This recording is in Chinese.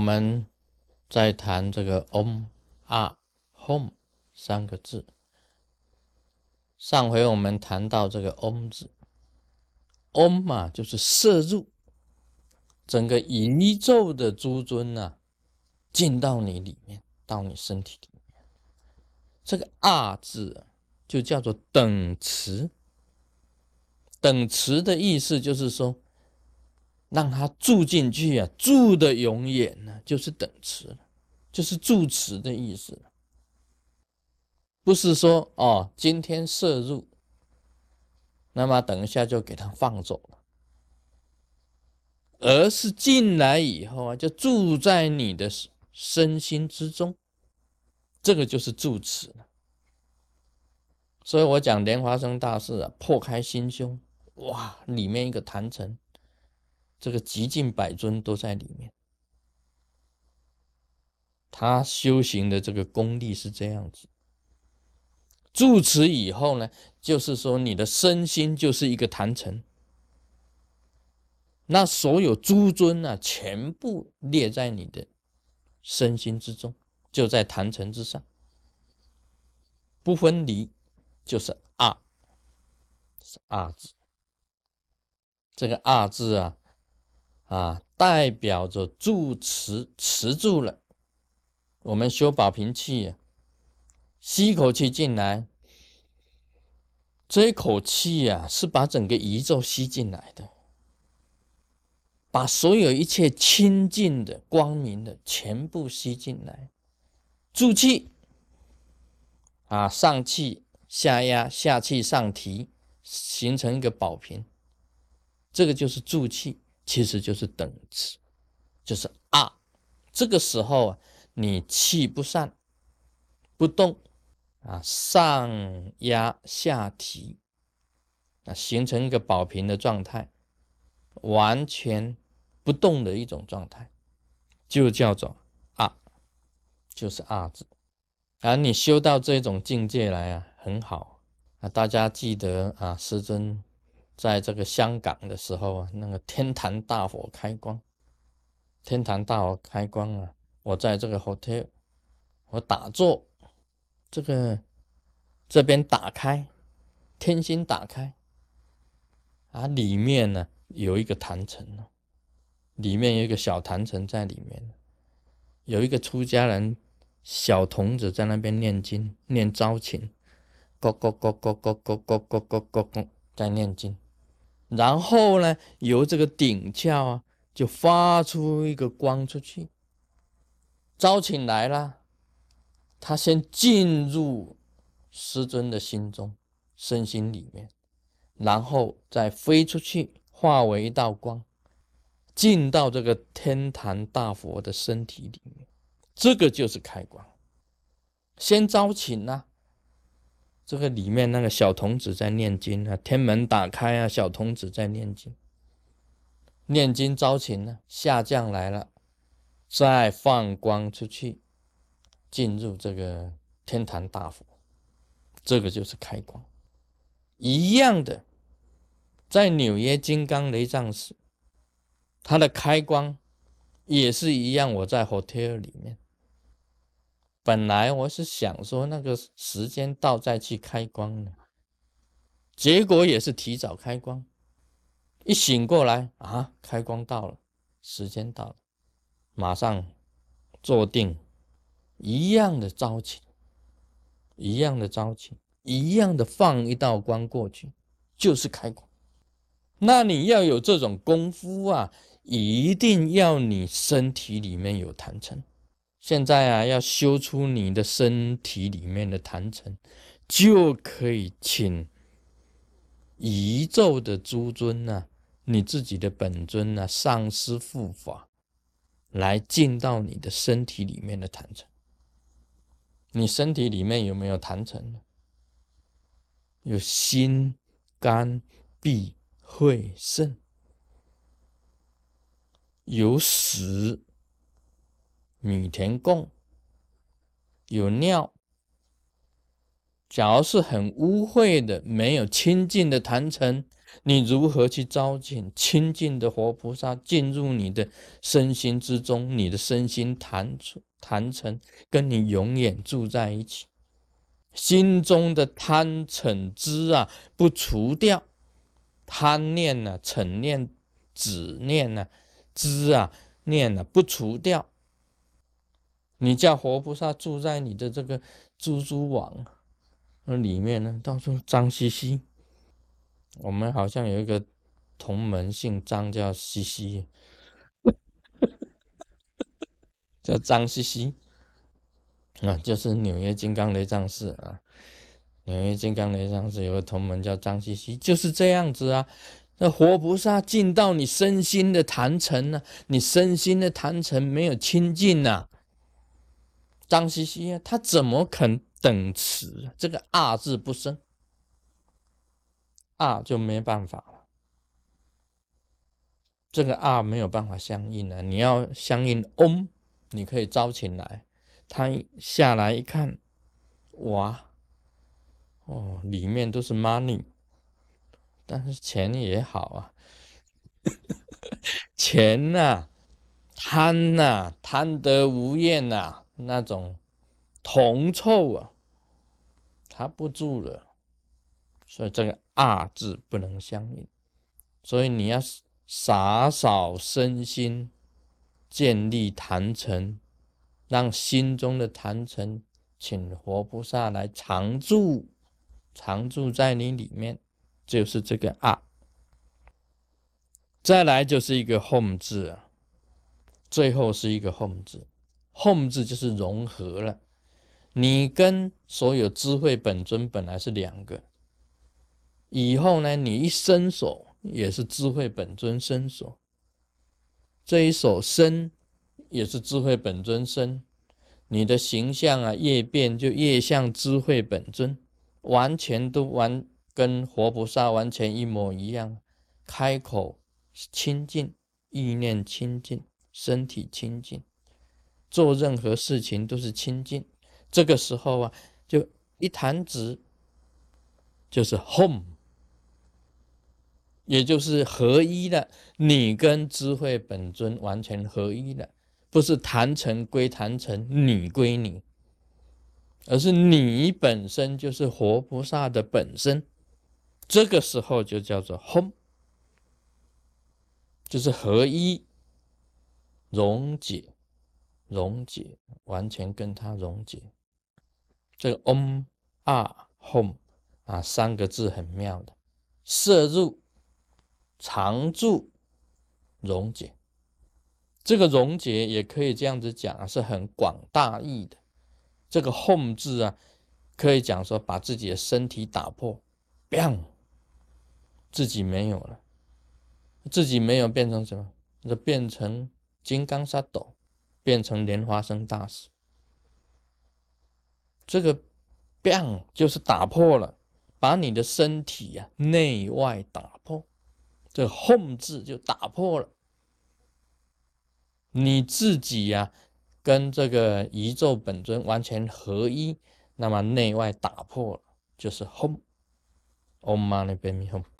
我们再谈这个 “om” 啊 “home” 三个字。上回我们谈到这个 “om” 字，“om” 嘛，就是摄入整个宇宙的诸尊呐，进到你里面，到你身体里面。这个“啊”字就叫做等持，等持的意思就是说。让它住进去啊，住的永远呢，就是等持，就是住持的意思不是说哦，今天摄入，那么等一下就给它放走了，而是进来以后啊，就住在你的身心之中，这个就是住持。所以我讲莲花生大士啊，破开心胸，哇，里面一个坛城。这个极尽百尊都在里面，他修行的这个功力是这样子。住持以后呢，就是说你的身心就是一个坛城，那所有诸尊啊，全部列在你的身心之中，就在坛城之上，不分离，就是二，是二字。这个二字啊。啊，代表着住持持住了。我们修保平气，吸一口气进来，这一口气呀，是把整个宇宙吸进来的，把所有一切清净的、光明的全部吸进来。住气，啊，上气下压，下气上提，形成一个宝瓶，这个就是住气。其实就是等持，就是啊，这个时候啊，你气不散不动啊，上压下提啊，形成一个保平的状态，完全不动的一种状态，就叫做啊，就是啊字。而你修到这种境界来啊，很好啊，大家记得啊，师尊。在这个香港的时候啊，那个天坛大火开光，天坛大火开光啊，我在这个 hotel，我打坐，这个这边打开，天心打开，啊，里面呢有一个坛城哦，里面有一个小坛城在里面，有一个出家人小童子在那边念经念招请，咕咕咕咕咕咕咕咕咕咕咕在念经。然后呢，由这个顶窍啊，就发出一个光出去。招请来了，他先进入师尊的心中、身心里面，然后再飞出去，化为一道光，进到这个天坛大佛的身体里面。这个就是开光。先招请啊。这个里面那个小童子在念经啊，天门打开啊，小童子在念经，念经招情呢，下降来了，再放光出去，进入这个天坛大佛，这个就是开光。一样的，在纽约金刚雷藏寺，它的开光也是一样。我在 hotel 里面。本来我是想说那个时间到再去开光呢，结果也是提早开光。一醒过来啊，开光到了，时间到了，马上坐定，一样的招请，一样的招请，一样的放一道光过去，就是开光。那你要有这种功夫啊，一定要你身体里面有坛城。现在啊，要修出你的身体里面的坛城，就可以请宇宙的诸尊呐，你自己的本尊呐，上师护法来进到你的身体里面的坛城。你身体里面有没有坛城呢？有心、肝、脾、肺、肾，有屎。米田共有尿，假如是很污秽的、没有清净的坛城，你如何去招请清净的活菩萨进入你的身心之中？你的身心坛坛城跟你永远住在一起，心中的贪嗔痴啊不除掉，贪念呐、嗔念、执念呐、知啊念呐不除掉，你叫活菩萨住在你的这个蜘蛛网那里面呢，到处脏兮兮。我们好像有一个同门姓张，叫西西，叫张西西啊，就是纽约金刚雷藏寺啊。纽约金刚雷藏寺有个同门叫张西西，就是这样子啊。那活菩萨进到你身心的坛城呢，你身心的坛城没有清净呐。脏兮兮啊，他怎么肯等持这个二字不生？二就没办法了，这个二没有办法相应了。你要相应嗡，你可以招请来，他下来一看，哇，哦，里面都是 money，但是钱也好啊，钱呐，贪呐，贪得无厌呐，那种铜臭啊，他不住了。所以这个二字不能相应，所以你要洒扫身心，建立坛城，让心中的坛城，请活菩萨来常住，常住在你里面，就是这个二。再来就是一个 home 字啊，最后是一个 home 字，home 字就是融合了，你跟所有智慧本尊本来是两个。以后呢，你一伸手也是智慧本尊伸手，这一手伸也是智慧本尊伸，你的形象啊越变就越像智慧本尊，完全都完跟活菩萨完全一模一样，开口清净，意念清净，身体清净，做任何事情都是清净。这个时候啊，就一弹指，就是 home。也就是合一的，你跟智慧本尊完全合一了，不是坛城归坛城，你归你，而是你本身就是活菩萨的本身，这个时候就叫做 home，就是合一、溶解、溶解，完全跟它溶解。这个 om 啊 home 啊三个字很妙的，摄入。常住溶解，这个溶解也可以这样子讲啊，是很广大义的。这个 home 字啊，可以讲说把自己的身体打破，bang，自己没有了，自己没有变成什么？就变成金刚沙斗，变成莲花生大师。这个 bang 就是打破了，把你的身体呀内外打破。这控制就打破了，你自己呀，跟这个宇宙本尊完全合一，那么内外打破了，就是 home，Om Mani Padme Hum。